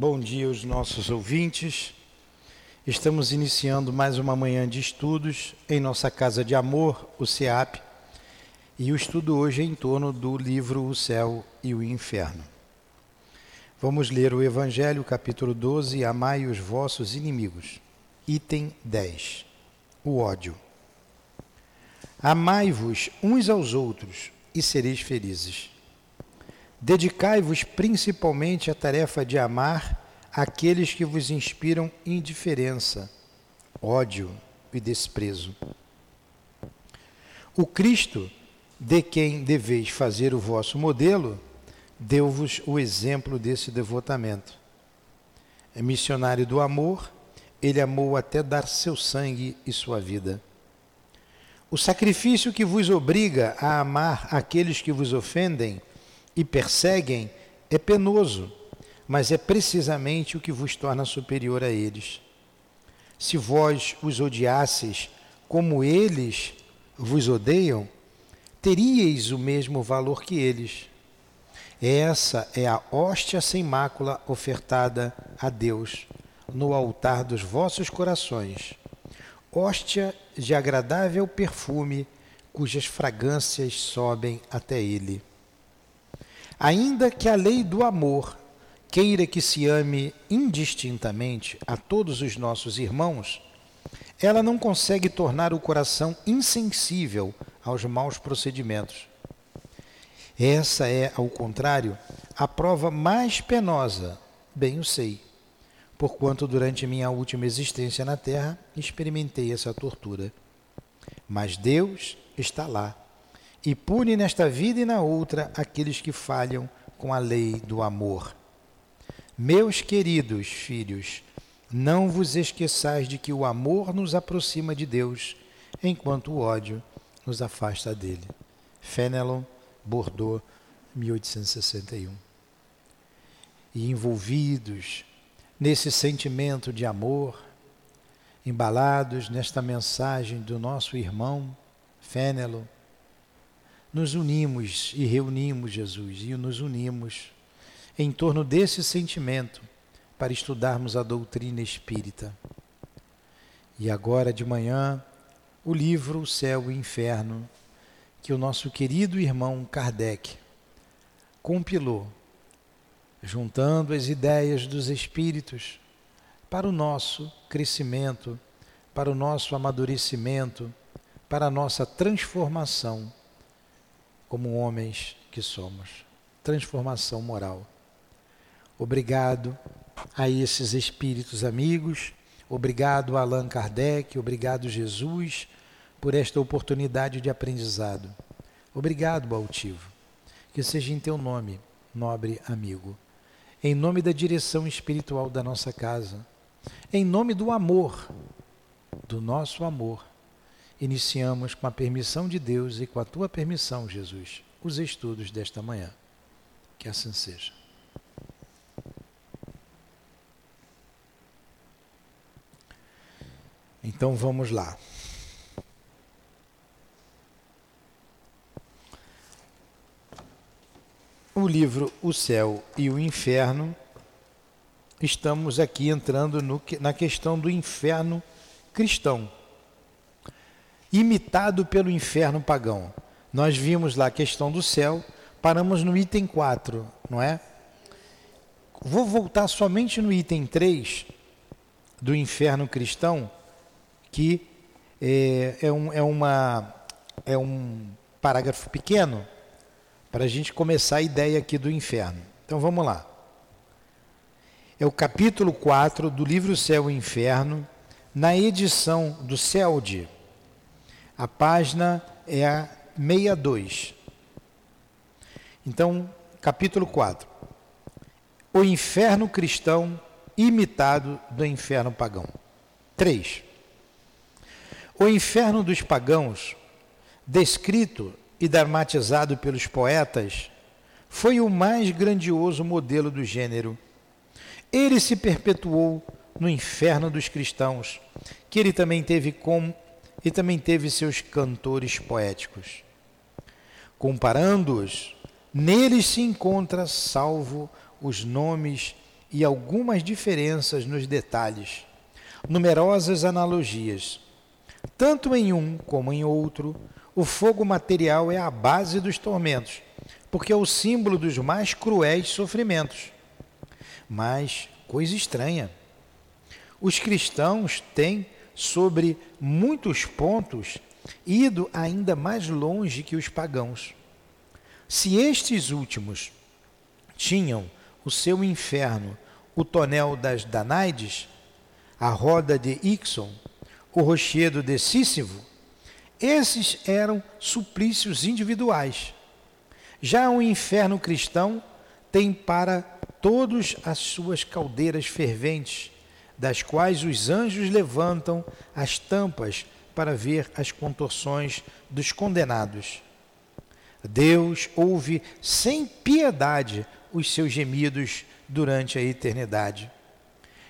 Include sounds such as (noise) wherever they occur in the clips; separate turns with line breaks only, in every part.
Bom dia aos nossos ouvintes. Estamos iniciando mais uma manhã de estudos em nossa casa de amor, o CEAP, e o estudo hoje é em torno do livro O Céu e o Inferno. Vamos ler o Evangelho, capítulo 12, Amai os vossos inimigos. Item 10. O ódio. Amai-vos uns aos outros e sereis felizes. Dedicai-vos principalmente à tarefa de amar aqueles que vos inspiram indiferença, ódio e desprezo. O Cristo, de quem deveis fazer o vosso modelo, deu-vos o exemplo desse devotamento. É missionário do amor, ele amou até dar seu sangue e sua vida. O sacrifício que vos obriga a amar aqueles que vos ofendem e perseguem é penoso, mas é precisamente o que vos torna superior a eles. Se vós os odiasseis como eles vos odeiam, teríeis o mesmo valor que eles. Essa é a hóstia sem mácula ofertada a Deus no altar dos vossos corações. Hóstia de agradável perfume, cujas fragrâncias sobem até ele. Ainda que a lei do amor queira que se ame indistintamente a todos os nossos irmãos, ela não consegue tornar o coração insensível aos maus procedimentos. Essa é, ao contrário, a prova mais penosa, bem o sei, porquanto durante minha última existência na terra experimentei essa tortura. Mas Deus está lá e pune nesta vida e na outra aqueles que falham com a lei do amor. Meus queridos filhos, não vos esqueçais de que o amor nos aproxima de Deus, enquanto o ódio nos afasta dele. Fenelon, Bordeaux, 1861. E envolvidos nesse sentimento de amor, embalados nesta mensagem do nosso irmão Fenelon, nos unimos e reunimos Jesus e nos unimos em torno desse sentimento para estudarmos a doutrina espírita. E agora de manhã, o livro O Céu e o Inferno, que o nosso querido irmão Kardec compilou, juntando as ideias dos espíritos para o nosso crescimento, para o nosso amadurecimento, para a nossa transformação como homens que somos. Transformação moral. Obrigado a esses espíritos amigos, obrigado Allan Kardec, obrigado Jesus por esta oportunidade de aprendizado. Obrigado, Baltivo. Que seja em teu nome, nobre amigo. Em nome da direção espiritual da nossa casa. Em nome do amor, do nosso amor iniciamos com a permissão de Deus e com a tua permissão, Jesus, os estudos desta manhã. Que assim seja. Então vamos lá. O livro O Céu e o Inferno, estamos aqui entrando no, na questão do inferno cristão imitado pelo inferno pagão. Nós vimos lá a questão do céu, paramos no item 4, não é? Vou voltar somente no item 3 do inferno cristão, que é, é, um, é, uma, é um parágrafo pequeno, para a gente começar a ideia aqui do inferno. Então vamos lá. É o capítulo 4 do livro Céu e Inferno, na edição do CELDE a página é a 62. Então, capítulo 4. O inferno cristão imitado do inferno pagão. 3. O inferno dos pagãos, descrito e dramatizado pelos poetas, foi o mais grandioso modelo do gênero. Ele se perpetuou no inferno dos cristãos, que ele também teve como e também teve seus cantores poéticos. Comparando-os, neles se encontra, salvo os nomes e algumas diferenças nos detalhes, numerosas analogias. Tanto em um como em outro, o fogo material é a base dos tormentos, porque é o símbolo dos mais cruéis sofrimentos. Mas, coisa estranha, os cristãos têm, sobre muitos pontos, ido ainda mais longe que os pagãos. Se estes últimos tinham o seu inferno, o tonel das Danaides, a roda de Ixon, o rochedo de esses eram suplícios individuais. Já o inferno cristão tem para todos as suas caldeiras ferventes, das quais os anjos levantam as tampas para ver as contorções dos condenados. Deus ouve sem piedade os seus gemidos durante a eternidade.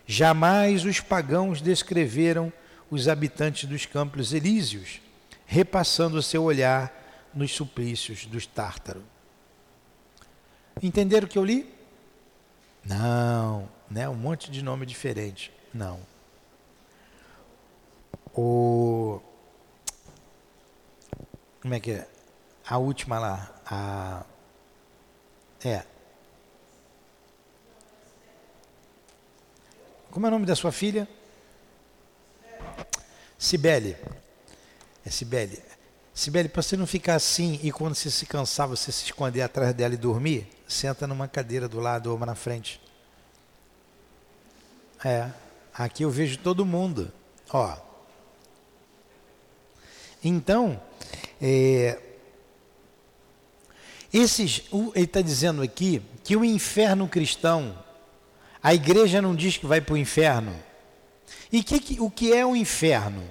Jamais os pagãos descreveram os habitantes dos campos elíseos, repassando seu olhar nos suplícios dos tártaros. Entenderam o que eu li? Não, né? Um monte de nome diferente. Não. O como é que é? A última lá, a é. Como é o nome da sua filha? Sibele. É Sibele. Sibeli, para você não ficar assim e quando você se cansar, você se esconder atrás dela e dormir, senta numa cadeira do lado ou na frente. É, aqui eu vejo todo mundo. Ó. Então, é, esses, ele está dizendo aqui que o inferno cristão, a igreja não diz que vai para o inferno. E que, o que é o inferno?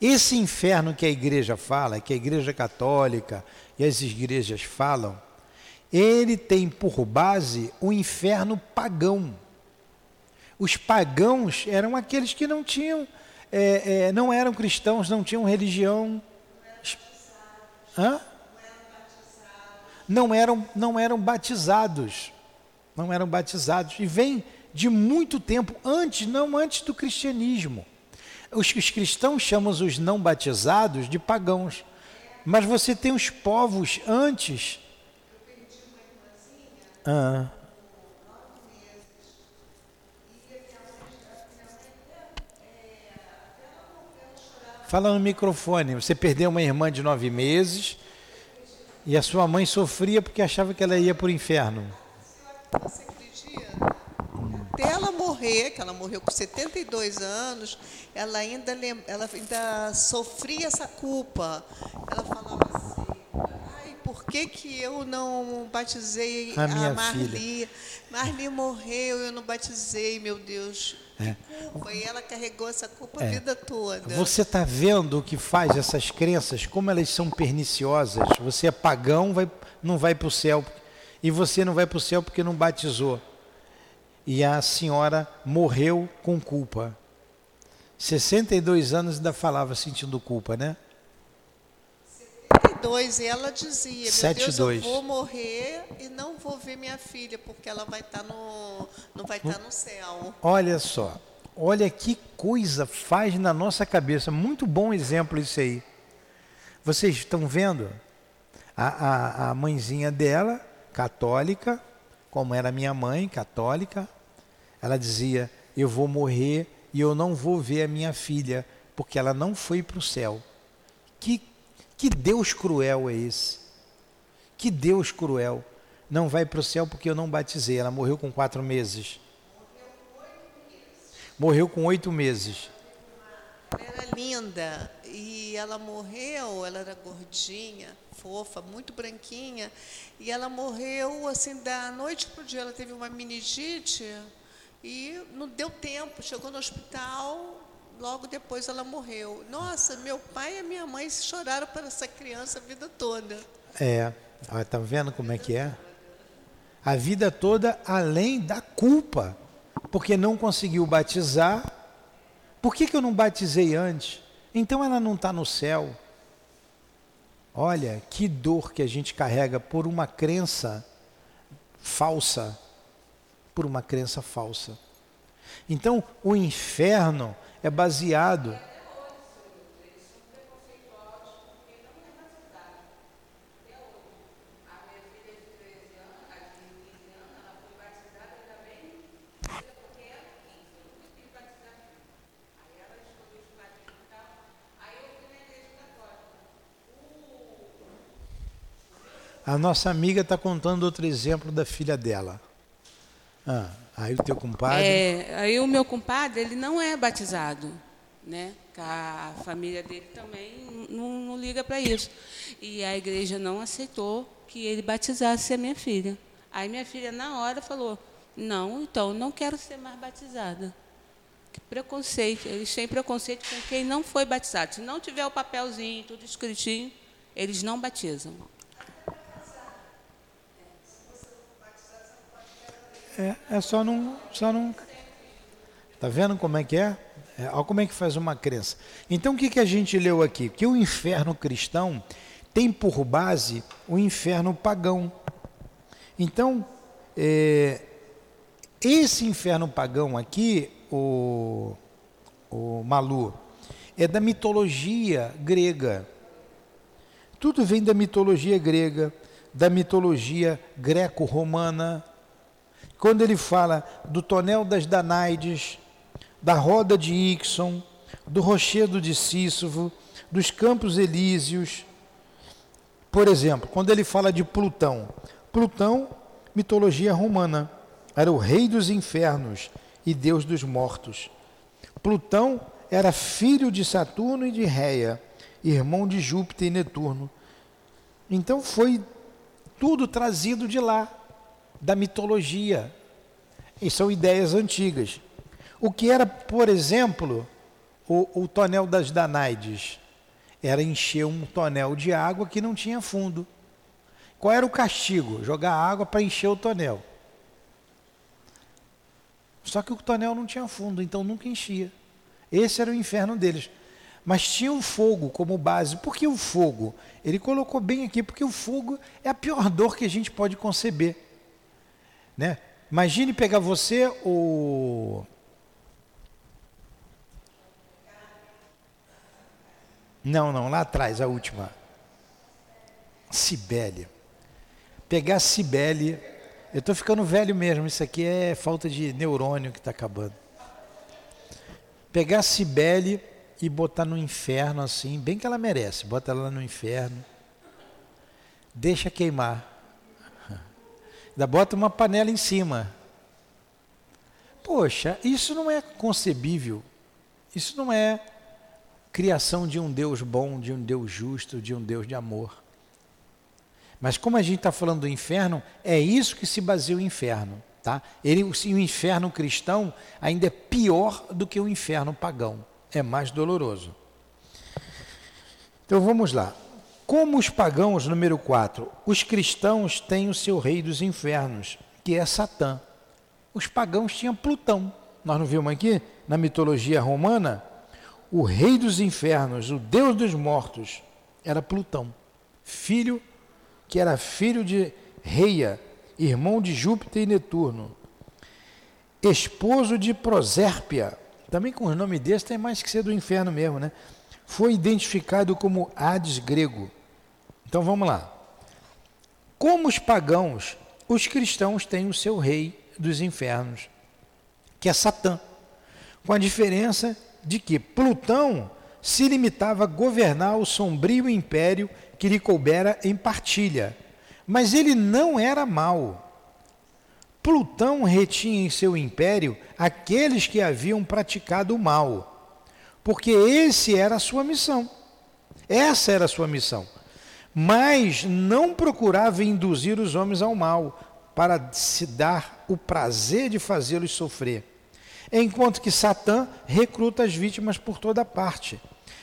Esse inferno que a igreja fala, que a igreja católica e as igrejas falam, ele tem por base o inferno pagão. Os pagãos eram aqueles que não tinham, é, é, não eram cristãos, não tinham religião. Hã? Não eram, não eram batizados. Não eram batizados. E vem de muito tempo antes, não antes do cristianismo. Os, os cristãos chamam os não batizados de pagãos. Mas você tem os povos antes. Ah. Fala no microfone. Você perdeu uma irmã de nove meses e a sua mãe sofria porque achava que ela ia para o inferno.
Você acredita? até ela morrer, que ela morreu com 72 anos, ela ainda, ela ainda sofria essa culpa. Ela falava assim, ai, por que, que eu não batizei
a, minha
a Marli?
Filha.
Marli morreu, eu não batizei, meu Deus.
É.
E ela carregou essa culpa é. a vida toda.
Você está vendo o que faz essas crenças, como elas são perniciosas. Você é pagão, vai, não vai para o céu. E você não vai para o céu porque não batizou e a senhora morreu com culpa. 62 anos ainda falava sentindo culpa, né?
72 e ela dizia, meu Deus, eu vou morrer e não vou ver minha filha porque ela vai estar tá no não vai estar tá no céu.
Olha só, olha que coisa faz na nossa cabeça. Muito bom exemplo isso aí. Vocês estão vendo? A, a, a mãezinha dela, católica, como era minha mãe, católica, ela dizia: Eu vou morrer e eu não vou ver a minha filha, porque ela não foi para o céu. Que, que Deus cruel é esse? Que Deus cruel. Não vai para o céu porque eu não batizei. Ela morreu com quatro meses. Morreu com oito meses.
Ela era linda e ela morreu, ela era gordinha, fofa, muito branquinha, e ela morreu assim da noite para o dia. Ela teve uma meningite e não deu tempo, chegou no hospital, logo depois ela morreu. Nossa, meu pai e minha mãe choraram para essa criança a vida toda.
É, está vendo como é que é? A vida toda além da culpa, porque não conseguiu batizar. Por que, que eu não batizei antes? Então ela não está no céu. Olha que dor que a gente carrega por uma crença falsa. por uma crença falsa. Então, o inferno é baseado A nossa amiga está contando outro exemplo da filha dela. Ah, aí o teu compadre.
É, aí o meu compadre, ele não é batizado, né? A família dele também não, não liga para isso. E a igreja não aceitou que ele batizasse a minha filha. Aí minha filha, na hora, falou: Não, então, não quero ser mais batizada. Que preconceito. Eles têm preconceito com quem não foi batizado. Se não tiver o papelzinho, tudo escritinho, eles não batizam.
É, é só não, só não. Tá vendo como é que é? é? Olha como é que faz uma crença. Então o que, que a gente leu aqui? Que o inferno cristão tem por base o inferno pagão. Então, é, esse inferno pagão aqui, o, o Malu, é da mitologia grega. Tudo vem da mitologia grega, da mitologia greco-romana, quando ele fala do tonel das Danaides, da roda de Ixon, do rochedo de Sísifo, dos campos elíseos. Por exemplo, quando ele fala de Plutão, Plutão, mitologia romana, era o rei dos infernos e deus dos mortos. Plutão era filho de Saturno e de Réia, irmão de Júpiter e Netuno. Então foi tudo trazido de lá da mitologia. E são ideias antigas. O que era, por exemplo, o, o tonel das Danaides? Era encher um tonel de água que não tinha fundo. Qual era o castigo? Jogar água para encher o tonel. Só que o tonel não tinha fundo, então nunca enchia. Esse era o inferno deles. Mas tinha o fogo como base. Por que o fogo? Ele colocou bem aqui, porque o fogo é a pior dor que a gente pode conceber. Né? Imagine pegar você o Não, não, lá atrás, a última. Sibélia. Pegar Sibélia. Eu estou ficando velho mesmo, isso aqui é falta de neurônio que está acabando. Pegar Sibélia e botar no inferno assim, bem que ela merece, bota ela no inferno. Deixa queimar. Ainda bota uma panela em cima. Poxa, isso não é concebível. Isso não é criação de um Deus bom, de um Deus justo, de um Deus de amor. Mas como a gente está falando do inferno, é isso que se baseia o inferno. Tá? Ele, o inferno cristão ainda é pior do que o inferno pagão. É mais doloroso. Então vamos lá. Como os pagãos, número 4, os cristãos têm o seu rei dos infernos, que é Satã. Os pagãos tinham Plutão. Nós não vimos aqui na mitologia romana? O rei dos infernos, o deus dos mortos, era Plutão, filho que era filho de Reia, irmão de Júpiter e Netuno, esposo de Prosérpia, também com o nome desse tem mais que ser do inferno mesmo, né? Foi identificado como Hades grego. Então vamos lá. Como os pagãos, os cristãos têm o seu rei dos infernos, que é Satã, com a diferença de que Plutão se limitava a governar o sombrio império que lhe coubera em partilha, mas ele não era mau. Plutão retinha em seu império aqueles que haviam praticado o mal porque esse era a sua missão. Essa era a sua missão. Mas não procurava induzir os homens ao mal, para se dar o prazer de fazê-los sofrer. Enquanto que Satã recruta as vítimas por toda parte.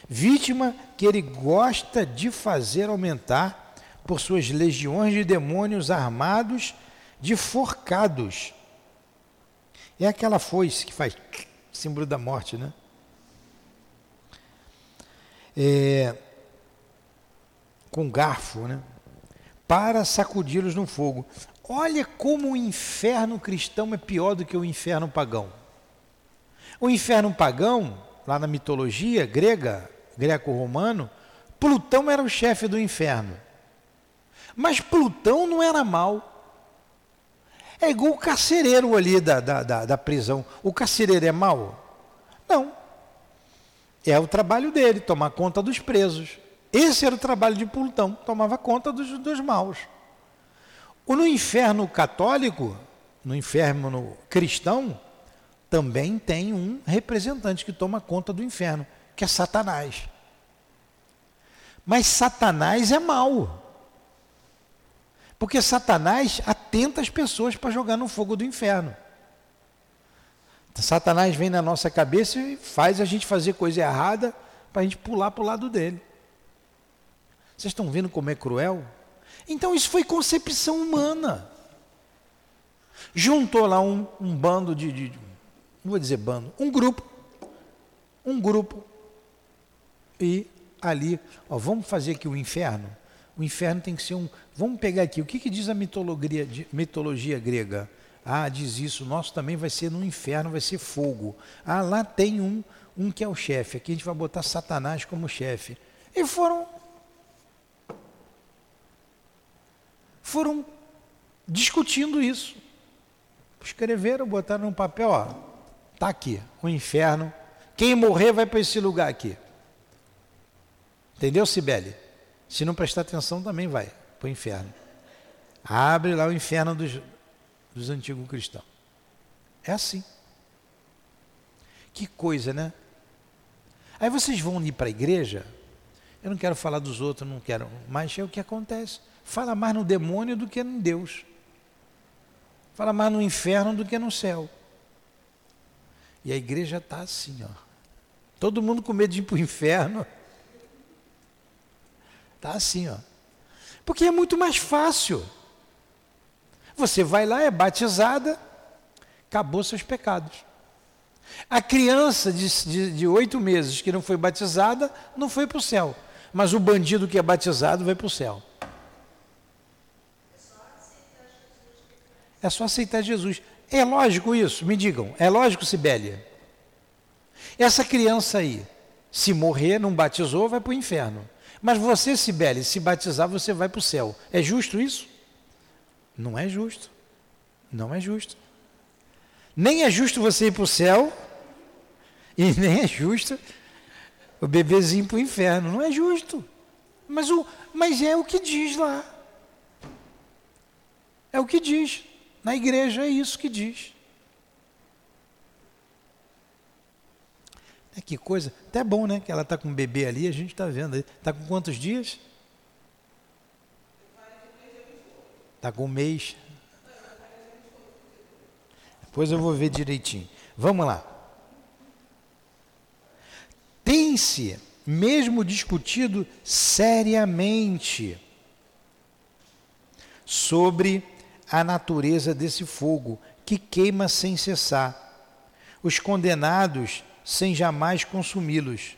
Vítima que ele gosta de fazer aumentar por suas legiões de demônios armados de forcados. É aquela foice que faz (laughs) símbolo da morte, né? É, com garfo, né? para sacudi-los no fogo. Olha como o inferno cristão é pior do que o inferno pagão. O inferno pagão, lá na mitologia grega, greco-romano, Plutão era o chefe do inferno. Mas Plutão não era mal. É igual o carcereiro ali da, da, da, da prisão. O carcereiro é mal? Não. É o trabalho dele, tomar conta dos presos. Esse era o trabalho de Plutão, tomava conta dos, dos maus. O no inferno católico, no inferno cristão, também tem um representante que toma conta do inferno, que é Satanás. Mas Satanás é mau. Porque Satanás atenta as pessoas para jogar no fogo do inferno. Satanás vem na nossa cabeça e faz a gente fazer coisa errada para a gente pular para o lado dele. Vocês estão vendo como é cruel? Então isso foi concepção humana. Juntou lá um, um bando de, de, não vou dizer bando, um grupo, um grupo, e ali, ó, vamos fazer aqui o inferno. O inferno tem que ser um. Vamos pegar aqui, o que, que diz a mitologia, mitologia grega? Ah, diz isso, o nosso também vai ser no inferno, vai ser fogo. Ah, lá tem um, um que é o chefe, aqui a gente vai botar Satanás como chefe. E foram foram discutindo isso. Escreveram, botaram no papel, ó, tá aqui, o inferno. Quem morrer vai para esse lugar aqui. Entendeu, Sibeli? Se não prestar atenção, também vai para o inferno. Abre lá o inferno dos, dos antigos cristãos. É assim. Que coisa, né? Aí vocês vão ir para a igreja. Eu não quero falar dos outros, não quero, mas é o que acontece. Fala mais no demônio do que em Deus. Fala mais no inferno do que no céu. E a igreja está assim, ó. Todo mundo com medo de ir para o inferno. Está assim, ó. Porque é muito mais fácil. Você vai lá, é batizada, acabou seus pecados. A criança de oito meses que não foi batizada, não foi para o céu. Mas o bandido que é batizado vai para o céu. É só aceitar Jesus. É lógico isso? Me digam. É lógico, Sibélia? Essa criança aí, se morrer, não batizou, vai para o inferno. Mas você, Sibélia, se batizar, você vai para o céu. É justo isso? Não é justo. Não é justo. Nem é justo você ir para o céu, e (laughs) nem é justo o bebezinho para o inferno. Não é justo. Mas, o, mas é o que diz lá. É o que diz. Na igreja é isso que diz. É que coisa, até bom, né? Que ela está com um bebê ali, a gente está vendo. Está com quantos dias? Está com um mês. Depois eu vou ver direitinho. Vamos lá. Tem-se mesmo discutido seriamente sobre a natureza desse fogo que queima sem cessar. Os condenados sem jamais consumi-los.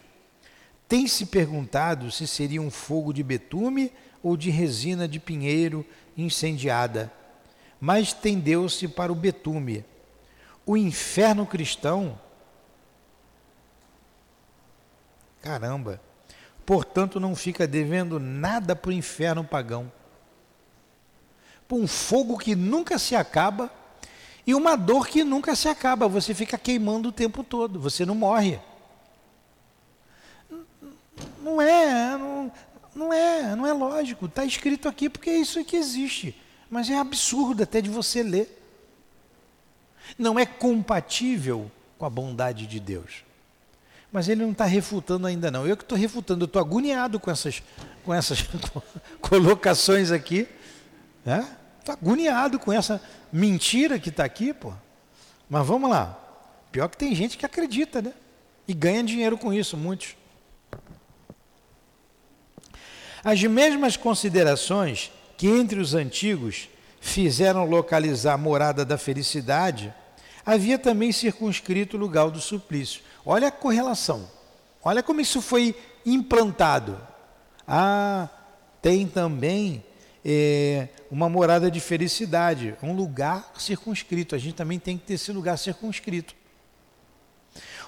Tem se perguntado se seria um fogo de betume ou de resina de pinheiro incendiada, mas tendeu-se para o betume. O inferno cristão, caramba, portanto não fica devendo nada para o inferno pagão por um fogo que nunca se acaba e uma dor que nunca se acaba. Você fica queimando o tempo todo, você não morre. Não é, não, não é, não é lógico. Está escrito aqui porque é isso que existe. Mas é absurdo até de você ler. Não é compatível com a bondade de Deus. Mas ele não está refutando ainda não. Eu que estou refutando, eu estou agoniado com essas, com essas (laughs) colocações aqui. Né? Estou agoniado com essa mentira que está aqui, pô. Mas vamos lá. Pior que tem gente que acredita, né? E ganha dinheiro com isso, muitos. As mesmas considerações que entre os antigos fizeram localizar a morada da felicidade, havia também circunscrito o lugar do suplício. Olha a correlação. Olha como isso foi implantado. Ah, tem também é, uma morada de felicidade, um lugar circunscrito. A gente também tem que ter esse lugar circunscrito.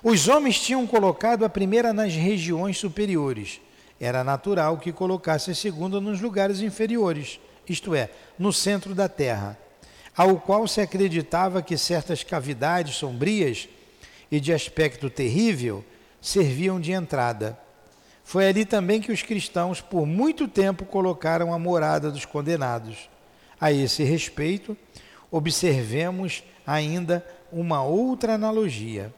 Os homens tinham colocado a primeira nas regiões superiores. Era natural que colocasse a segunda nos lugares inferiores, isto é, no centro da terra, ao qual se acreditava que certas cavidades sombrias e de aspecto terrível serviam de entrada. Foi ali também que os cristãos, por muito tempo, colocaram a morada dos condenados. A esse respeito, observemos ainda uma outra analogia.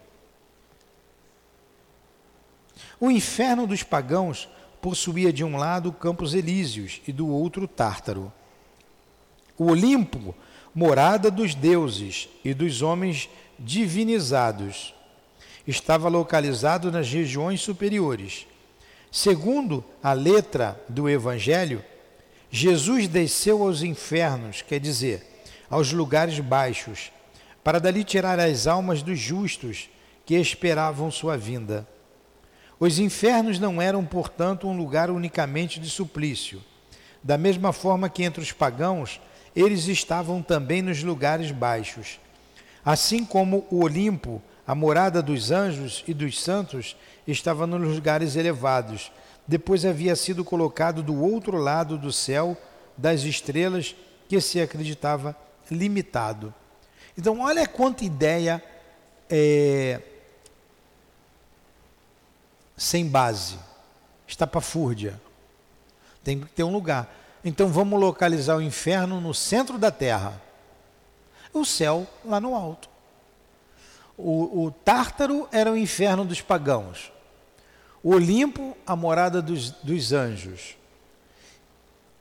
O inferno dos pagãos possuía de um lado Campos Elíseos e do outro Tártaro. O Olimpo, morada dos deuses e dos homens divinizados, estava localizado nas regiões superiores. Segundo a letra do Evangelho, Jesus desceu aos infernos, quer dizer, aos lugares baixos, para dali tirar as almas dos justos que esperavam sua vinda. Os infernos não eram, portanto, um lugar unicamente de suplício. Da mesma forma que entre os pagãos, eles estavam também nos lugares baixos. Assim como o Olimpo, a morada dos anjos e dos santos, estava nos lugares elevados. Depois havia sido colocado do outro lado do céu das estrelas que se acreditava limitado. Então, olha quanta ideia é, sem base, estapafúrdia. Tem que ter um lugar. Então, vamos localizar o inferno no centro da terra, o céu lá no alto. O, o Tártaro era o inferno dos pagãos. O Olimpo, a morada dos, dos anjos.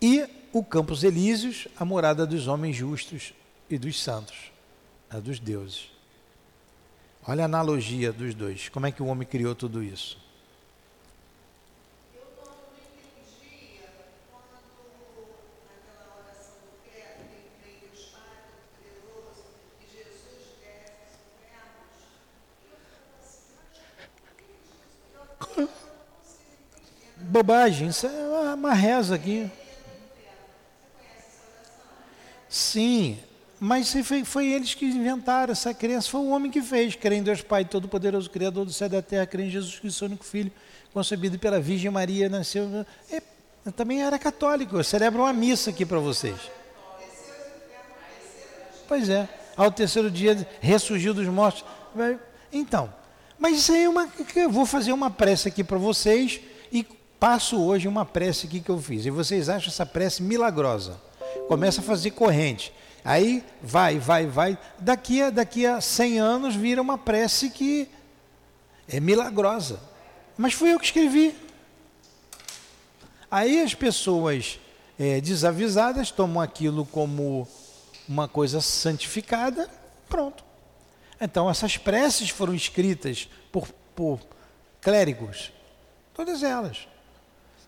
E o Campos Elíseos, a morada dos homens justos e dos santos, a dos deuses. Olha a analogia dos dois. Como é que o homem criou tudo isso? Bobagem, isso é uma reza aqui. Sim, mas foi, foi, eles que inventaram essa crença, foi o homem que fez, crê em Deus Pai Todo-Poderoso, Criador do céu e da terra, crê em Jesus Cristo, seu único Filho, concebido pela Virgem Maria, nasceu. É, eu também era católico, eu celebro uma missa aqui para vocês. Pois é, ao terceiro dia ressurgiu dos mortos. Então, mas isso aí é uma. Eu vou fazer uma prece aqui para vocês e passo hoje uma prece aqui que eu fiz. E vocês acham essa prece milagrosa. Começa a fazer corrente. Aí vai, vai, vai. Daqui a, daqui a 100 anos vira uma prece que é milagrosa. Mas fui eu que escrevi. Aí as pessoas é, desavisadas tomam aquilo como uma coisa santificada, pronto. Então essas preces foram escritas por, por clérigos, todas elas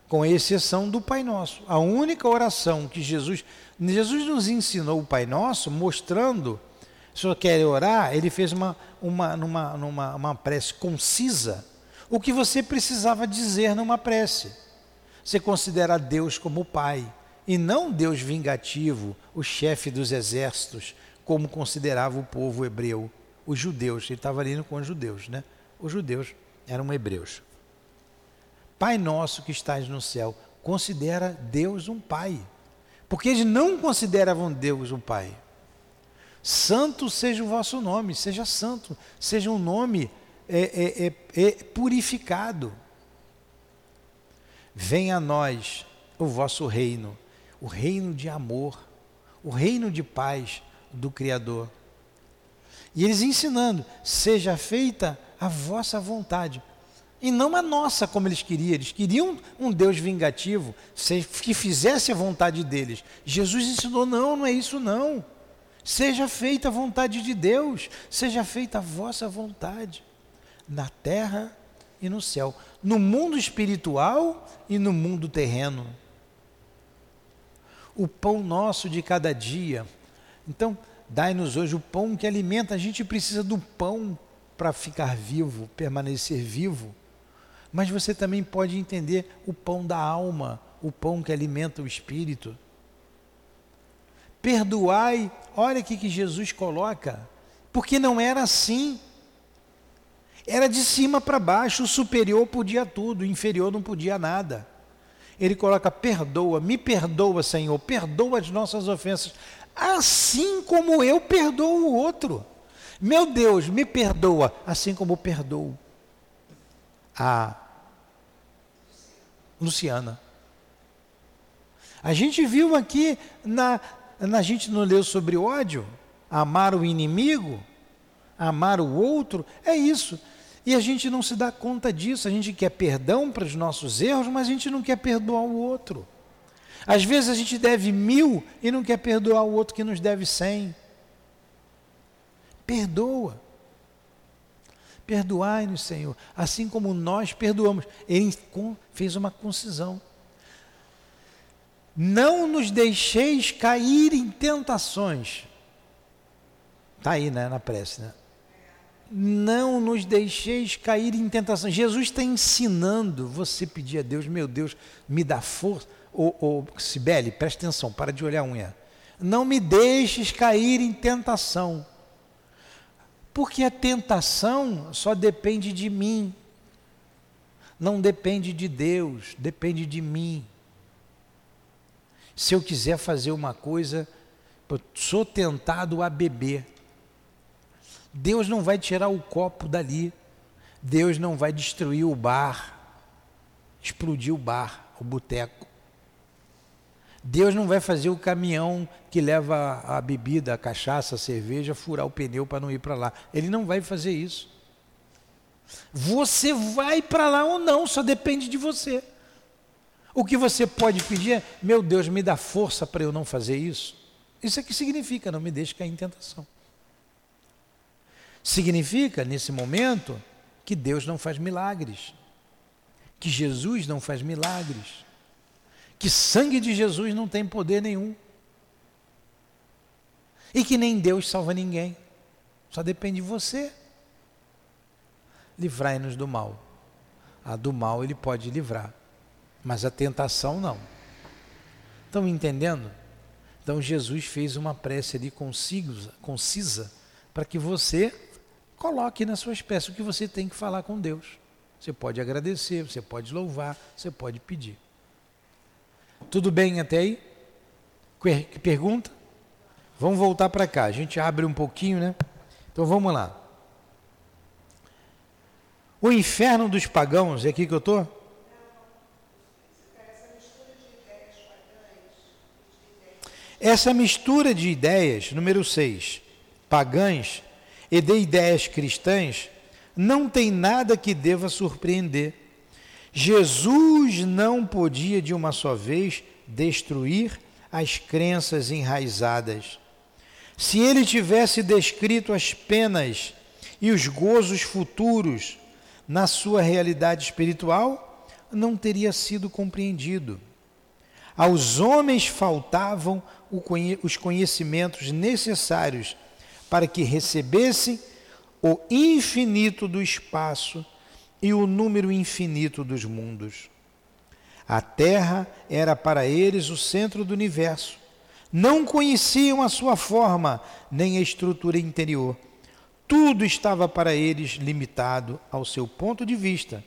com exceção do Pai Nosso. A única oração que Jesus. Jesus nos ensinou o Pai Nosso mostrando. Se o quer orar, ele fez uma, uma, numa, numa, uma prece concisa o que você precisava dizer numa prece. Você considera Deus como Pai e não Deus vingativo, o chefe dos exércitos, como considerava o povo hebreu, os judeus. Ele estava ali com os judeus, né? Os judeus eram hebreus. Pai nosso que estás no céu, considera Deus um Pai. Porque eles não consideravam Deus um Pai. Santo seja o vosso nome, seja santo, seja um nome é, é, é, é purificado. Venha a nós o vosso reino, o reino de amor, o reino de paz do Criador. E eles ensinando: seja feita a vossa vontade e não a nossa como eles queriam. Eles queriam um Deus vingativo, que fizesse a vontade deles. Jesus ensinou: não, não é isso não. Seja feita a vontade de Deus, seja feita a vossa vontade, na terra e no céu, no mundo espiritual e no mundo terreno. O pão nosso de cada dia. Então, dai-nos hoje o pão que alimenta. A gente precisa do pão para ficar vivo, permanecer vivo. Mas você também pode entender o pão da alma, o pão que alimenta o espírito. Perdoai, olha o que Jesus coloca, porque não era assim. Era de cima para baixo, o superior podia tudo, o inferior não podia nada. Ele coloca: perdoa, me perdoa, Senhor, perdoa as nossas ofensas, assim como eu perdoo o outro. Meu Deus, me perdoa, assim como perdoo a Luciana. A gente viu aqui, na, na gente não leu sobre ódio, amar o inimigo, amar o outro, é isso. E a gente não se dá conta disso, a gente quer perdão para os nossos erros, mas a gente não quer perdoar o outro. Às vezes a gente deve mil e não quer perdoar o outro que nos deve cem. Perdoa. Perdoai-nos, Senhor, assim como nós perdoamos. Ele fez uma concisão. Não nos deixeis cair em tentações. Está aí, né, na prece, né? Não nos deixeis cair em tentações. Jesus está ensinando você pedir a Deus, meu Deus, me dá força. Ô, ô Sibeli, preste atenção, para de olhar a unha. Não me deixes cair em tentação. Porque a tentação só depende de mim. Não depende de Deus, depende de mim. Se eu quiser fazer uma coisa, eu sou tentado a beber. Deus não vai tirar o copo dali. Deus não vai destruir o bar, explodir o bar, o boteco. Deus não vai fazer o caminhão que leva a bebida, a cachaça, a cerveja, furar o pneu para não ir para lá. Ele não vai fazer isso. Você vai para lá ou não, só depende de você. O que você pode pedir é: meu Deus, me dá força para eu não fazer isso. Isso é que significa, não me deixe cair em tentação. Significa, nesse momento, que Deus não faz milagres, que Jesus não faz milagres que sangue de Jesus não tem poder nenhum. E que nem Deus salva ninguém. Só depende de você. Livrai-nos do mal. A do mal ele pode livrar, mas a tentação não. Estão entendendo? Então Jesus fez uma prece ali concisa, concisa para que você coloque na sua espécie o que você tem que falar com Deus. Você pode agradecer, você pode louvar, você pode pedir. Tudo bem até aí? Que pergunta? Vamos voltar para cá. A gente abre um pouquinho, né? Então vamos lá. O inferno dos pagãos, é aqui que eu estou? Essa mistura de ideias, número 6, pagãs e de ideias cristãs, não tem nada que deva surpreender. Jesus não podia de uma só vez destruir as crenças enraizadas. Se ele tivesse descrito as penas e os gozos futuros na sua realidade espiritual, não teria sido compreendido. Aos homens faltavam os conhecimentos necessários para que recebessem o infinito do espaço e o número infinito dos mundos. A Terra era para eles o centro do universo. Não conheciam a sua forma nem a estrutura interior. Tudo estava para eles limitado ao seu ponto de vista.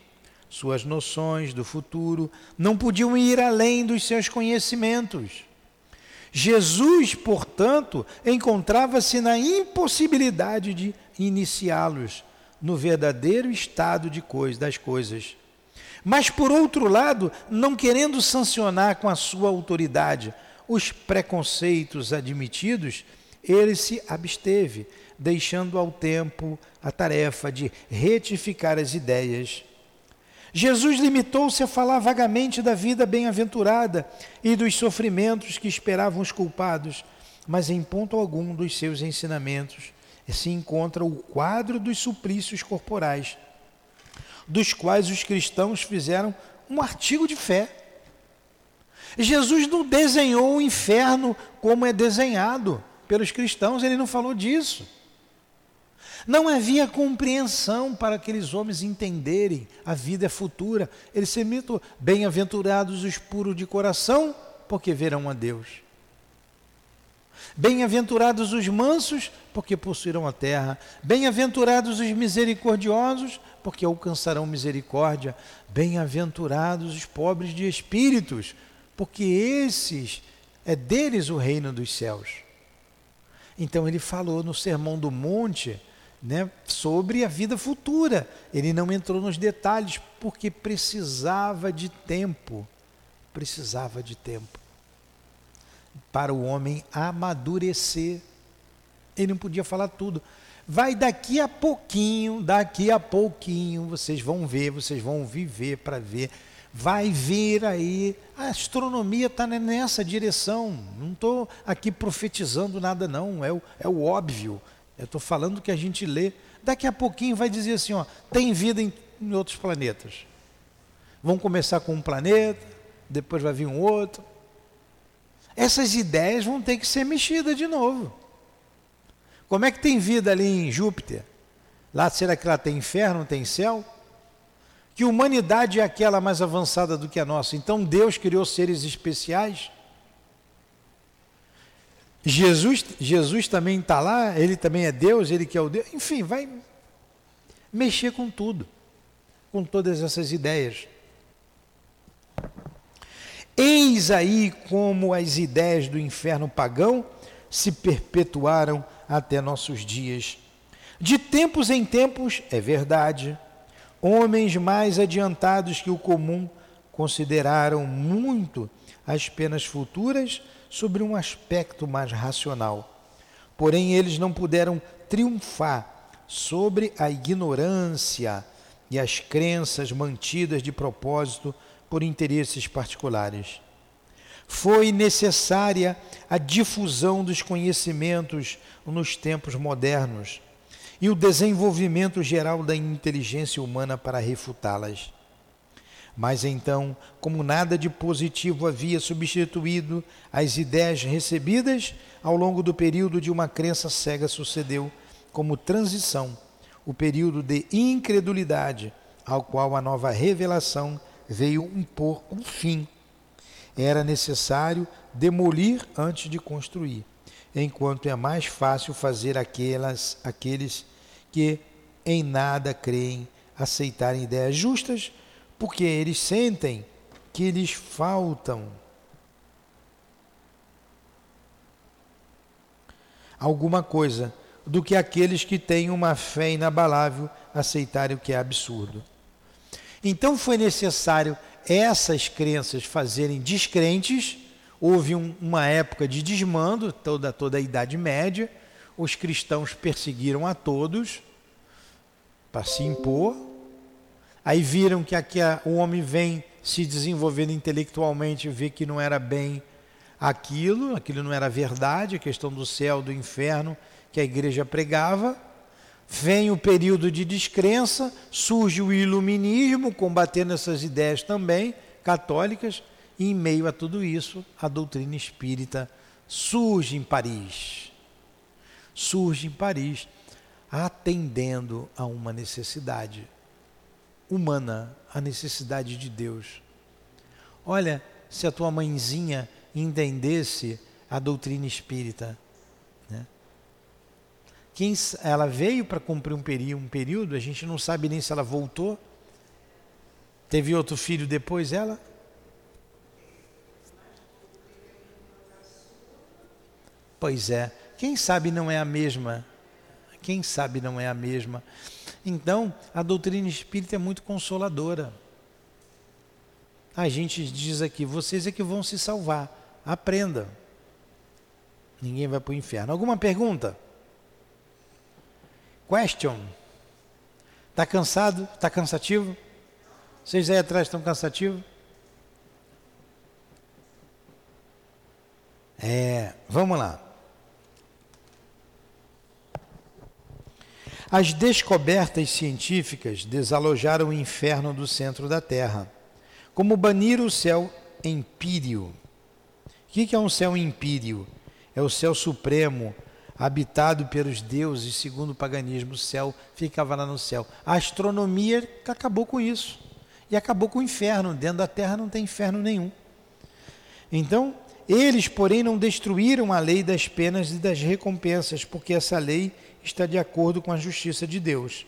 Suas noções do futuro não podiam ir além dos seus conhecimentos. Jesus, portanto, encontrava-se na impossibilidade de iniciá-los no verdadeiro estado de coisa, das coisas. Mas, por outro lado, não querendo sancionar com a sua autoridade os preconceitos admitidos, ele se absteve, deixando ao tempo a tarefa de retificar as ideias. Jesus limitou-se a falar vagamente da vida bem-aventurada e dos sofrimentos que esperavam os culpados, mas em ponto algum dos seus ensinamentos se encontra o quadro dos suplícios corporais, dos quais os cristãos fizeram um artigo de fé. Jesus não desenhou o inferno como é desenhado pelos cristãos, ele não falou disso. Não havia compreensão para aqueles homens entenderem a vida é futura. Ele se limitou, bem-aventurados os puros de coração, porque verão a Deus. Bem-aventurados os mansos, porque possuirão a terra. Bem-aventurados os misericordiosos, porque alcançarão misericórdia. Bem-aventurados os pobres de espíritos, porque esses é deles o reino dos céus. Então ele falou no Sermão do Monte, né, sobre a vida futura. Ele não entrou nos detalhes porque precisava de tempo. Precisava de tempo para o homem amadurecer. Ele não podia falar tudo. Vai daqui a pouquinho, daqui a pouquinho, vocês vão ver, vocês vão viver para ver. Vai ver aí. A astronomia está nessa direção. Não estou aqui profetizando nada, não. É o, é o óbvio. Eu estou falando que a gente lê. Daqui a pouquinho vai dizer assim: ó, tem vida em, em outros planetas. Vão começar com um planeta, depois vai vir um outro. Essas ideias vão ter que ser mexidas de novo. Como é que tem vida ali em Júpiter? Lá será que lá tem inferno, tem céu? Que humanidade é aquela mais avançada do que a nossa? Então Deus criou seres especiais? Jesus, Jesus também está lá, ele também é Deus, ele que é o Deus. Enfim, vai mexer com tudo, com todas essas ideias. Eis aí como as ideias do inferno pagão se perpetuaram até nossos dias. De tempos em tempos, é verdade, homens mais adiantados que o comum consideraram muito as penas futuras sobre um aspecto mais racional. Porém, eles não puderam triunfar sobre a ignorância e as crenças mantidas de propósito por interesses particulares. Foi necessária a difusão dos conhecimentos nos tempos modernos e o desenvolvimento geral da inteligência humana para refutá-las. Mas então, como nada de positivo havia substituído as ideias recebidas ao longo do período de uma crença cega, sucedeu como transição o período de incredulidade ao qual a nova revelação veio impor um fim. Era necessário demolir antes de construir enquanto é mais fácil fazer aquelas, aqueles que em nada creem aceitarem ideias justas, porque eles sentem que lhes faltam alguma coisa do que aqueles que têm uma fé inabalável aceitarem o que é absurdo. Então foi necessário essas crenças fazerem descrentes Houve um, uma época de desmando, toda, toda a Idade Média. Os cristãos perseguiram a todos para se impor. Aí viram que aqui a, o homem vem se desenvolvendo intelectualmente, vê que não era bem aquilo, aquilo não era verdade, a questão do céu, do inferno que a igreja pregava. Vem o período de descrença, surge o iluminismo, combatendo essas ideias também católicas. E em meio a tudo isso, a doutrina espírita surge em Paris. Surge em Paris, atendendo a uma necessidade humana, a necessidade de Deus. Olha, se a tua mãezinha entendesse a doutrina espírita? Quem, ela veio para cumprir um período, um período, a gente não sabe nem se ela voltou. Teve outro filho depois ela? Pois é, quem sabe não é a mesma? Quem sabe não é a mesma? Então, a doutrina espírita é muito consoladora. A gente diz aqui, vocês é que vão se salvar. Aprenda. Ninguém vai para o inferno. Alguma pergunta? Question. Está cansado? Está cansativo? Vocês aí atrás estão cansativos? É, vamos lá. As descobertas científicas desalojaram o inferno do centro da Terra, como banir o céu empírio. O que é um céu empírio? É o céu supremo, habitado pelos deuses, segundo o paganismo, o céu ficava lá no céu. A astronomia acabou com isso. E acabou com o inferno. Dentro da terra não tem inferno nenhum. Então, Eles, porém, não destruíram a lei das penas e das recompensas, porque essa lei está de acordo com a justiça de Deus.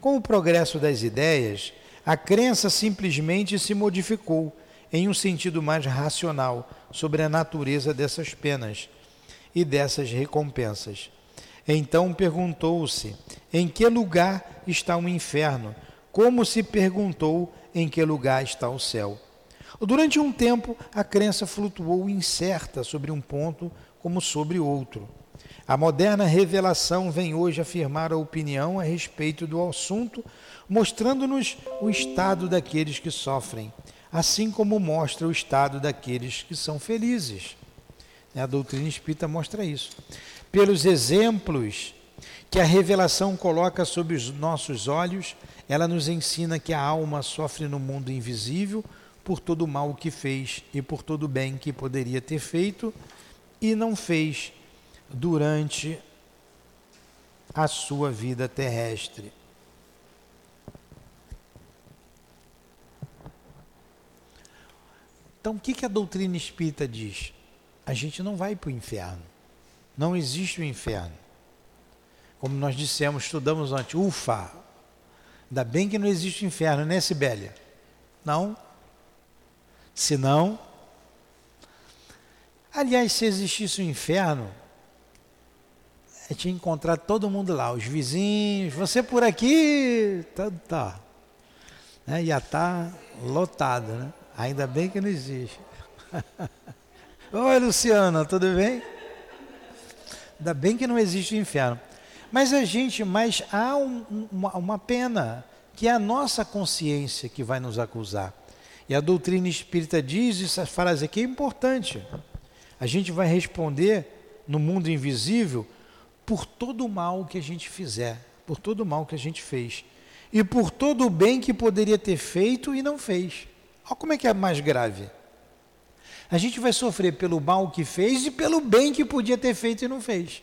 Com o progresso das ideias, a crença simplesmente se modificou em um sentido mais racional sobre a natureza dessas penas e dessas recompensas. Então perguntou-se: em que lugar está o inferno? Como se perguntou em que lugar está o céu? Durante um tempo, a crença flutuou incerta sobre um ponto como sobre outro. A moderna revelação vem hoje afirmar a opinião a respeito do assunto, mostrando-nos o estado daqueles que sofrem, assim como mostra o estado daqueles que são felizes. A doutrina espírita mostra isso. Pelos exemplos que a revelação coloca sob os nossos olhos, ela nos ensina que a alma sofre no mundo invisível por todo o mal que fez e por todo o bem que poderia ter feito e não fez durante a sua vida terrestre. Então, o que, a doutrina espírita diz? A gente não vai para o inferno. Não existe o inferno. Como nós dissemos, estudamos antes, ufa, ainda bem que não existe inferno, né, Sibélia? Não, se não. Aliás, se existisse o um inferno, eu tinha encontrado todo mundo lá, os vizinhos, você por aqui, tá, tá. Né? Ia estar tá lotado, né? Ainda bem que não existe. (laughs) Oi, Luciana, tudo bem? Ainda bem que não existe o inferno. Mas a gente, mas há um, uma, uma pena, que é a nossa consciência que vai nos acusar. E a doutrina espírita diz essa frase aqui é importante. A gente vai responder no mundo invisível por todo o mal que a gente fizer, por todo o mal que a gente fez e por todo o bem que poderia ter feito e não fez. Olha como é que é mais grave. A gente vai sofrer pelo mal que fez e pelo bem que podia ter feito e não fez.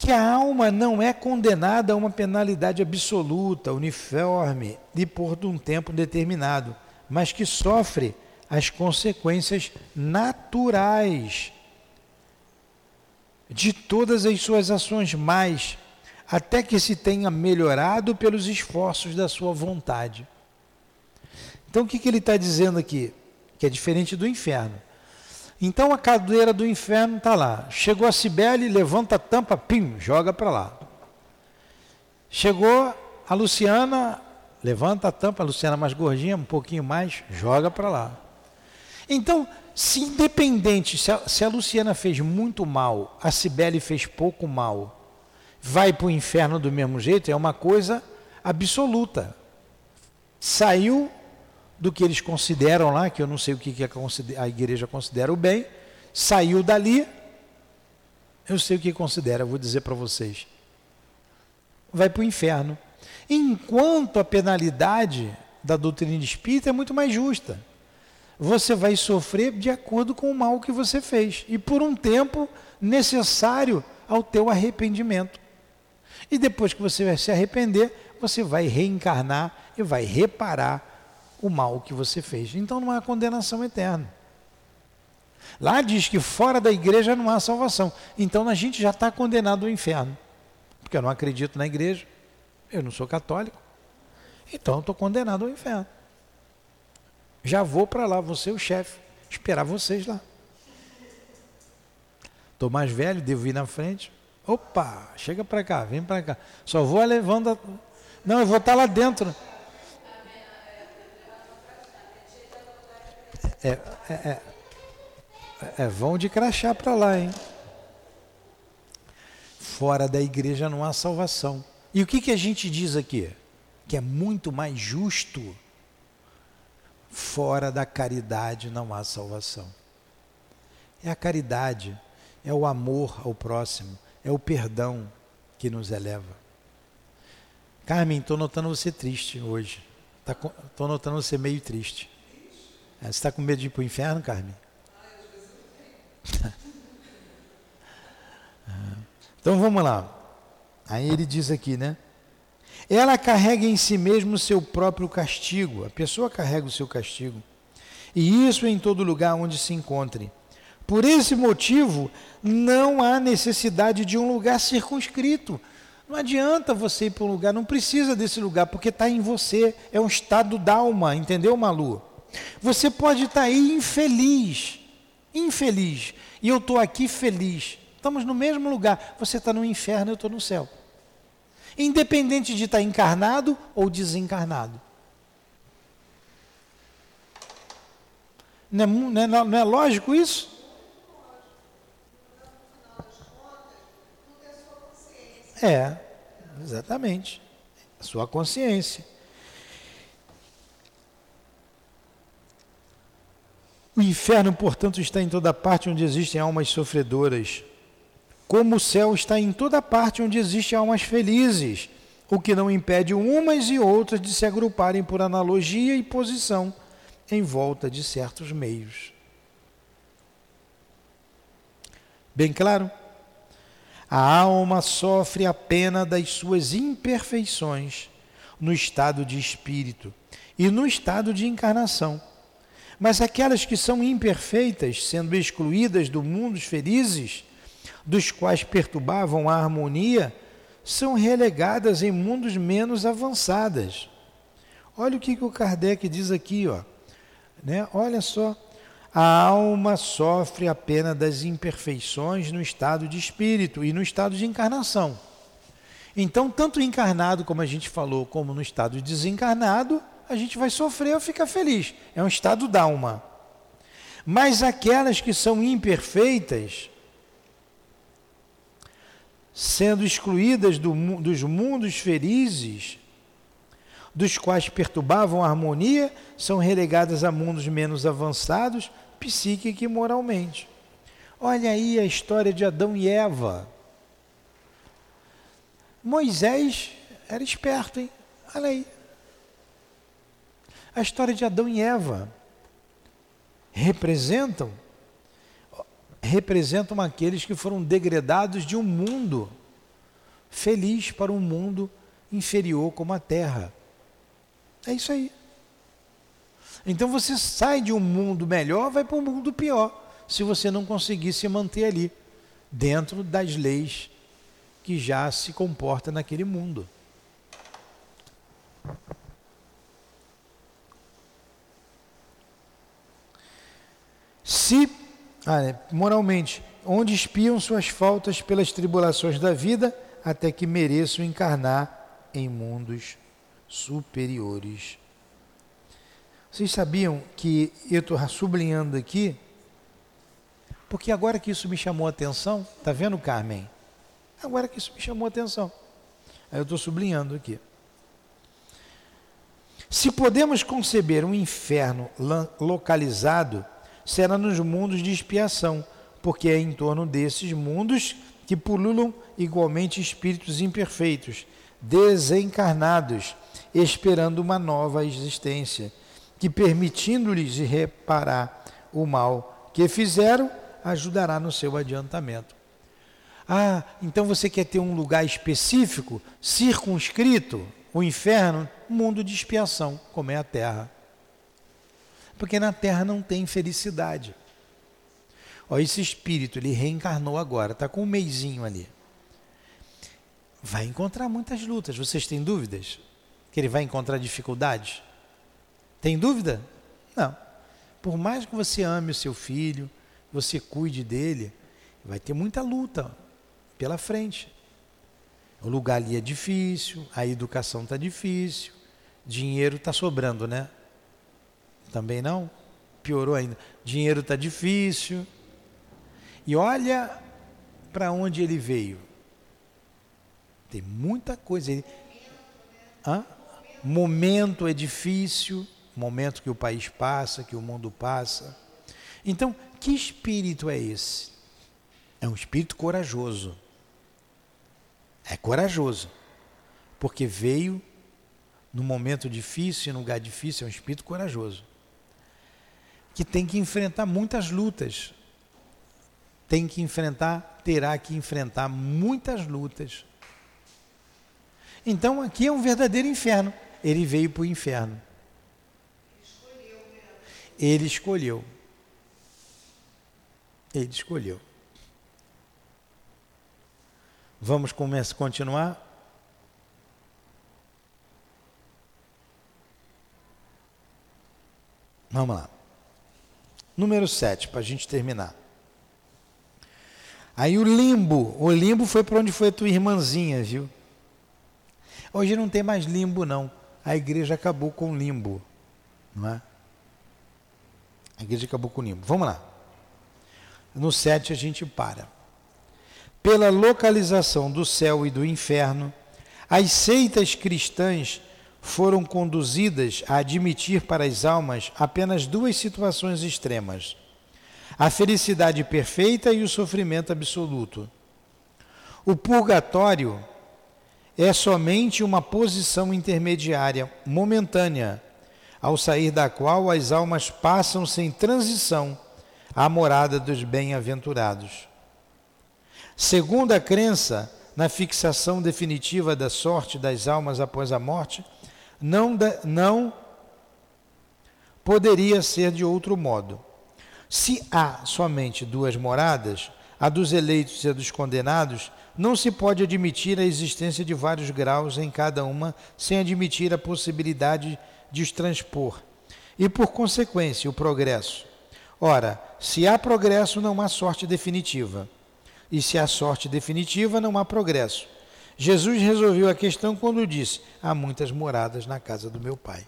que a alma não é condenada a uma penalidade absoluta, uniforme e por um tempo determinado, mas que sofre as consequências naturais de todas as suas ações mais, até que se tenha melhorado pelos esforços da sua vontade. Então o que, que ele está dizendo aqui? Que é diferente do inferno. Então a cadeira do inferno está lá. Chegou a Cibele, levanta a tampa, pim, joga para lá. Chegou a Luciana, levanta a tampa, a Luciana mais gordinha, um pouquinho mais, joga para lá. Então, se independente, se a, se a, Luciana fez muito mal, a Cibele fez pouco mal, vai para o inferno do mesmo jeito, é uma coisa absoluta. Saiu do que eles consideram lá, que eu não sei o que a igreja considera o bem, saiu dali, eu sei o que considera, vou dizer para vocês. Vai para o inferno. Enquanto a penalidade da doutrina espírita é muito mais justa. Você vai sofrer de acordo com o mal que você fez e por um tempo necessário ao teu arrependimento. E depois que você vai se arrepender, você vai reencarnar e vai reparar o mal que você fez. Então não há condenação eterna. Lá diz que fora da igreja não há salvação. Então a gente já está condenado ao inferno. Porque eu não acredito na igreja, eu não sou católico. Então eu estou condenado ao inferno. Já vou para lá, vou ser o chefe, esperar vocês lá. Estou mais velho, devo ir na frente. Opa, chega para cá, vem para cá. Só vou levando. A... Não, eu vou estar tá lá dentro. É, é, é, é, vão de crachá para lá, hein? Fora da igreja não há salvação. E o que, que a gente diz aqui? Que é muito mais justo. Fora da caridade não há salvação. É a caridade, é o amor ao próximo, é o perdão que nos eleva. Carmen, estou notando você triste hoje. Estou tá, notando você meio triste. É, você está com medo de ir para o inferno, Carmen? (laughs) então vamos lá. Aí ele diz aqui, né? Ela carrega em si mesmo o seu próprio castigo. A pessoa carrega o seu castigo. E isso em todo lugar onde se encontre. Por esse motivo, não há necessidade de um lugar circunscrito. Não adianta você ir para um lugar, não precisa desse lugar, porque está em você, é um estado da alma, entendeu, Malu? Você pode estar tá aí infeliz, infeliz, e eu estou aqui feliz. Estamos no mesmo lugar. Você está no inferno, eu estou no céu. Independente de estar tá encarnado ou desencarnado. É, não é, não é lógico isso? É, exatamente. A sua consciência. O inferno, portanto, está em toda parte onde existem almas sofredoras, como o céu está em toda parte onde existem almas felizes, o que não impede umas e outras de se agruparem por analogia e posição em volta de certos meios. Bem claro? A alma sofre a pena das suas imperfeições no estado de espírito e no estado de encarnação. Mas aquelas que são imperfeitas, sendo excluídas do mundo dos felizes, dos quais perturbavam a harmonia, são relegadas em mundos menos avançadas. Olha o que, que o Kardec diz aqui, ó. Né? Olha só a alma sofre a pena das imperfeições no estado de espírito e no estado de encarnação. Então, tanto encarnado, como a gente falou, como no estado desencarnado, a gente vai sofrer ou ficar feliz. É um estado da alma. Mas aquelas que são imperfeitas, sendo excluídas do, dos mundos felizes, dos quais perturbavam a harmonia, são relegadas a mundos menos avançados, psíquica e moralmente. Olha aí a história de Adão e Eva. Moisés era esperto, hein? Olha aí. A história de Adão e Eva representam representam aqueles que foram degradados de um mundo feliz para um mundo inferior como a terra. É isso aí. Então você sai de um mundo melhor, vai para um mundo pior, se você não conseguir se manter ali, dentro das leis que já se comporta naquele mundo. Se, ah, é, moralmente, onde espiam suas faltas pelas tribulações da vida, até que mereçam encarnar em mundos superiores. Vocês sabiam que eu estou sublinhando aqui, porque agora que isso me chamou a atenção, está vendo, Carmen? Agora que isso me chamou a atenção. Aí eu estou sublinhando aqui. Se podemos conceber um inferno localizado, será nos mundos de expiação, porque é em torno desses mundos que pululam igualmente espíritos imperfeitos, desencarnados, esperando uma nova existência que permitindo-lhes reparar o mal que fizeram, ajudará no seu adiantamento. Ah, então você quer ter um lugar específico, circunscrito, o inferno, mundo de expiação, como é a terra. Porque na terra não tem felicidade. Ó, esse espírito, ele reencarnou agora, está com um meizinho ali. Vai encontrar muitas lutas. Vocês têm dúvidas? Que ele vai encontrar dificuldades? Tem dúvida? Não. Por mais que você ame o seu filho, você cuide dele, vai ter muita luta pela frente. O lugar ali é difícil, a educação está difícil, dinheiro está sobrando, né? Também não? Piorou ainda. Dinheiro está difícil. E olha para onde ele veio. Tem muita coisa. Ele... Hã? Momento é difícil momento que o país passa, que o mundo passa. Então, que espírito é esse? É um espírito corajoso. É corajoso. Porque veio num momento difícil, num lugar difícil, é um espírito corajoso. Que tem que enfrentar muitas lutas. Tem que enfrentar, terá que enfrentar muitas lutas. Então aqui é um verdadeiro inferno. Ele veio para o inferno Ele escolheu. Ele escolheu. Vamos começar, continuar? Vamos lá. Número 7, para a gente terminar. Aí o limbo, o limbo foi para onde foi a tua irmãzinha, viu? Hoje não tem mais limbo, não. A igreja acabou com o limbo, não é? A igreja acabou com o limbo. Vamos lá. No 7 a gente para. Pela localização do céu e do inferno, as seitas cristãs foram conduzidas a admitir para as almas apenas duas situações extremas: a felicidade perfeita e o sofrimento absoluto. O purgatório é somente uma posição intermediária, momentânea, ao sair da qual as almas passam sem transição à morada dos bem-aventurados. Segundo a crença na fixação definitiva da sorte das almas após a morte, não, não poderia ser de outro modo. Se há somente duas moradas, a dos eleitos e a dos condenados, não se pode admitir a existência de vários graus em cada uma sem admitir a possibilidade de os transpor e, por consequência, o progresso. Ora, se há progresso, não há sorte definitiva. E se há sorte definitiva, não há progresso. Jesus resolveu a questão quando disse: Há muitas moradas na casa do meu pai.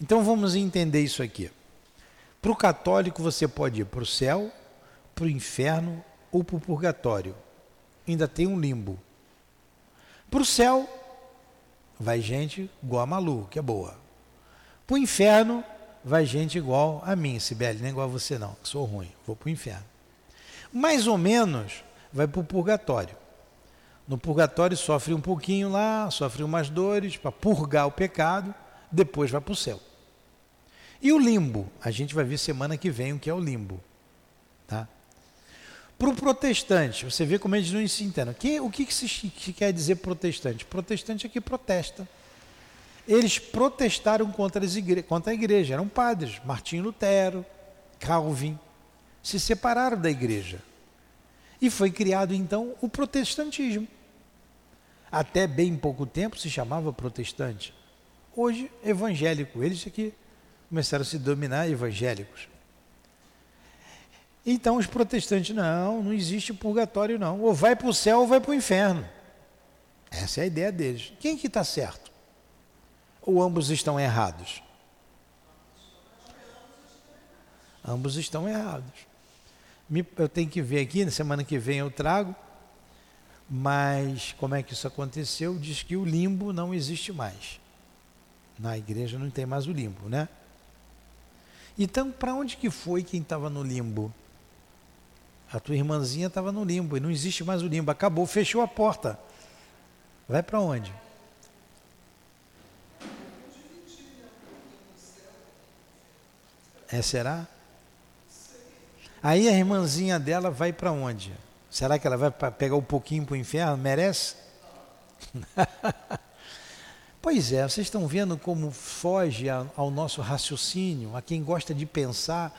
Então vamos entender isso aqui. Para o católico, você pode ir para o céu, para o inferno ou para o purgatório. Ainda tem um limbo. Para o céu, vai gente igual a Malu, que é boa. Para o inferno, vai gente igual a mim, Sibeli, nem igual a você não, que sou ruim, vou para o inferno. Mais ou menos, vai para o purgatório. No purgatório sofre um pouquinho lá, sofre umas dores para purgar o pecado, depois vai para o céu. E o limbo? A gente vai ver semana que vem o que é o limbo. Tá? Para o protestante, você vê como eles não se entendem. Que, o que, que se que quer dizer protestante? Protestante é que protesta. Eles protestaram contra, igre contra a igreja, eram padres, Martinho Lutero, Calvin, se separaram da igreja. E foi criado então o protestantismo até bem pouco tempo se chamava protestante. Hoje, evangélico. Eles aqui começaram a se dominar evangélicos. Então os protestantes, não, não existe purgatório não. Ou vai para o céu ou vai para o inferno. Essa é a ideia deles. Quem que está certo? Ou ambos estão errados? Ambos estão errados. Eu tenho que ver aqui, na semana que vem eu trago mas como é que isso aconteceu? Diz que o limbo não existe mais. Na igreja não tem mais o limbo, né? Então, para onde que foi quem estava no limbo? A tua irmãzinha estava no limbo e não existe mais o limbo. Acabou, fechou a porta. Vai para onde? É, será? Aí a irmãzinha dela vai para onde? Será que ela vai pegar um pouquinho para o inferno? Merece? (laughs) pois é, vocês estão vendo como foge ao nosso raciocínio, a quem gosta de pensar.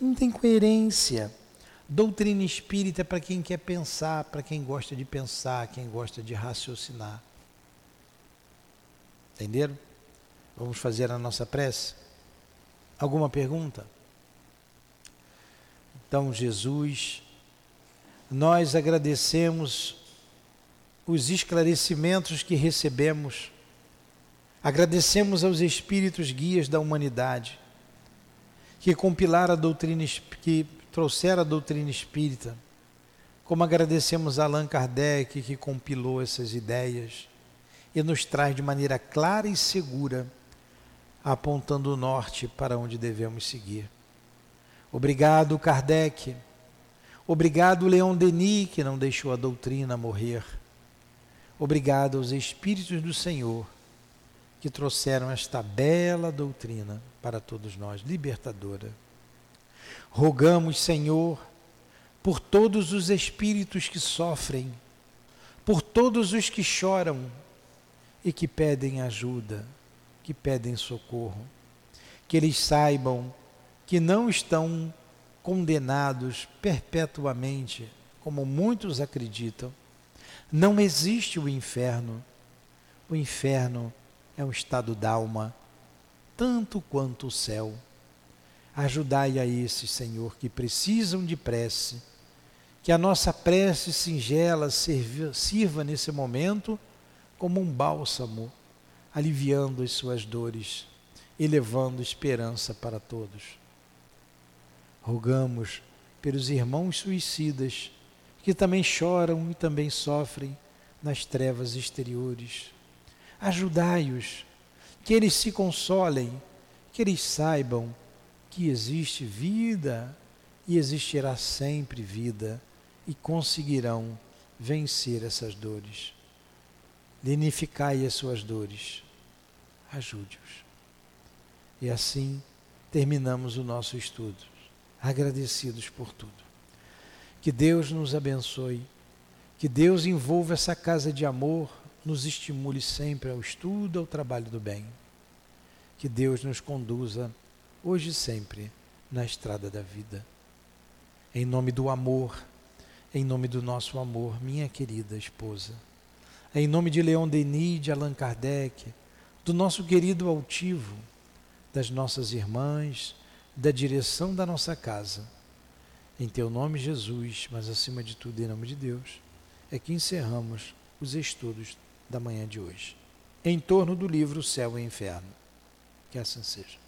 Não tem coerência. Doutrina espírita é para quem quer pensar, para quem gosta de pensar, quem gosta de raciocinar. Entenderam? Vamos fazer a nossa prece? Alguma pergunta? Então, Jesus nós agradecemos os esclarecimentos que recebemos, agradecemos aos espíritos guias da humanidade que compilaram a doutrina, que trouxeram a doutrina espírita, como agradecemos a Allan Kardec que compilou essas ideias e nos traz de maneira clara e segura, apontando o norte para onde devemos seguir. Obrigado, Kardec Obrigado, Leon Denis, que não deixou a doutrina morrer. Obrigado aos Espíritos do Senhor, que trouxeram esta bela doutrina para todos nós, libertadora. Rogamos, Senhor, por todos os espíritos que sofrem, por todos os que choram e que pedem ajuda, que pedem socorro, que eles saibam que não estão condenados perpetuamente, como muitos acreditam. Não existe o inferno. O inferno é um estado d'alma, tanto quanto o céu. Ajudai a esses, Senhor, que precisam de prece, que a nossa prece singela sirva, nesse momento como um bálsamo, aliviando as suas dores e levando esperança para todos. Rogamos pelos irmãos suicidas que também choram e também sofrem nas trevas exteriores. Ajudai-os, que eles se consolem, que eles saibam que existe vida e existirá sempre vida e conseguirão vencer essas dores. Lenificai as suas dores. Ajude-os. E assim terminamos o nosso estudo, agradecidos por tudo. Que Deus nos abençoe, que Deus envolva essa casa de amor, nos estimule sempre ao estudo, ao trabalho do bem. Que Deus nos conduza hoje e sempre na estrada da vida. Em nome do amor, em nome do nosso amor, minha querida esposa. Em nome de Leon Denis, de Allan Kardec, do nosso querido altivo, das nossas irmãs, da direção da nossa casa. Em teu nome, Jesus, mas acima de tudo, em nome de Deus, é que encerramos os estudos da manhã de hoje, em torno do livro Céu e Inferno. Que assim seja.